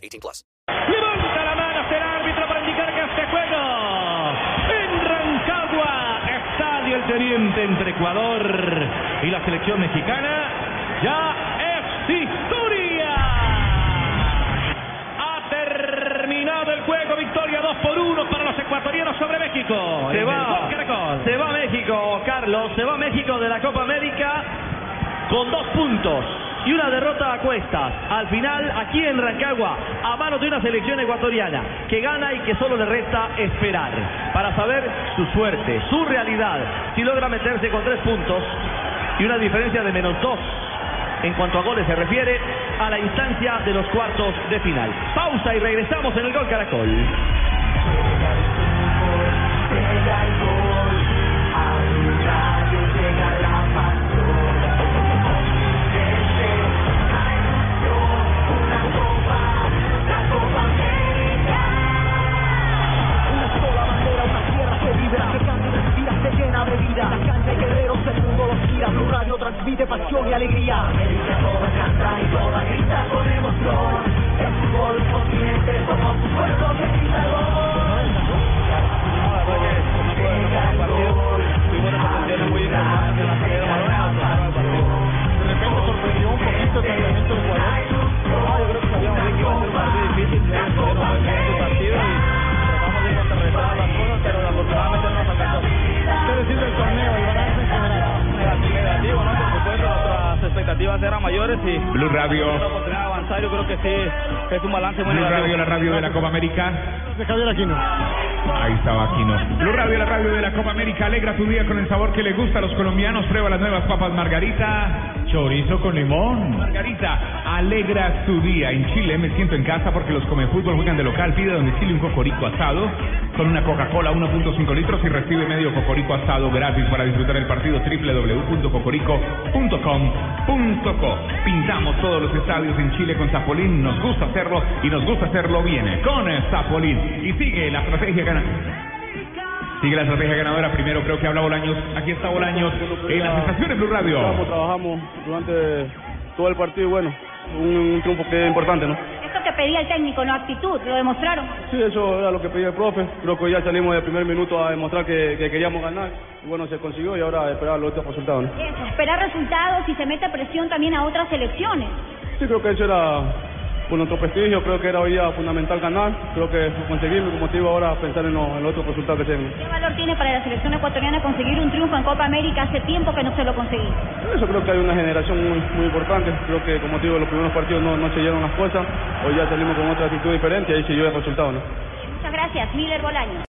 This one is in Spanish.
18 plus. Levanta la mano hacia el árbitro para indicar que este juego en Rancagua, Estadio El Teniente entre Ecuador y la selección mexicana, ya es historia. Ha terminado el juego, victoria 2 por 1 para los ecuatorianos sobre México. Se va, se va México, Carlos, se va México de la Copa América con dos puntos y una derrota a cuestas. Al final, aquí en Rancagua, a manos de una selección ecuatoriana que gana y que solo le resta esperar para saber su suerte, su realidad, si logra meterse con tres puntos y una diferencia de menos dos en cuanto a goles se refiere a la instancia de los cuartos de final. Pausa y regresamos en el Gol Caracol. Alegría. América toda canta y toda grita con emoción. El fútbol continente, somos un pueblo que nuestras expectativas eran mayores y Blue Radio. la oportunidad de avanzar, yo creo que sí, es un balance muy Blue. Radio, la radio de la Copa América. De Javier Aquino. Ahí estaba Aquino. Blue Radio, la radio de la Copa América. Alegra tu día con el sabor que le gusta a los colombianos. Prueba las nuevas papas Margarita. Chorizo con limón. Margarita, alegra tu día. En Chile me siento en casa porque los come fútbol juegan de local. Pide a domicilio un cocorico asado con una Coca-Cola 1.5 litros y recibe medio cocorico asado gratis para disfrutar el partido www.cocorico.com.co. Pintamos todos los estadios en Chile con Zapolín. Nos gusta hacerlo y nos gusta hacerlo bien con Zapolín. Y sigue la estrategia ganadora. Sigue la estrategia ganadora. Primero creo que habla Bolaños. Aquí está Bolaños en las estaciones Blue Radio. Trabajamos, durante todo el partido bueno, un, un triunfo que es importante, ¿no? Esto que pedía el técnico, no actitud, lo demostraron. Sí, eso era lo que pedía el profe. Creo que ya salimos del primer minuto a demostrar que, que queríamos ganar. Y bueno, se consiguió y ahora esperar los otros resultados. ¿no? Eso, esperar resultados y se mete presión también a otras selecciones. Sí, creo que eso era por nuestro prestigio. Creo que era hoy día fundamental ganar. Creo que conseguimos, como digo, ahora pensar en, los, en los otros resultados que tenemos. ¿Qué valor tiene para la selección ecuatoriana conseguir un triunfo en Copa América? Hace tiempo que no se lo conseguí. Eso creo que hay una generación muy, muy importante. Creo que, como te digo, los primeros partidos no, no se dieron las cosas. Hoy ya salimos con otra actitud diferente y ahí se dio el resultado. ¿no? Muchas gracias, Miller Bolaño.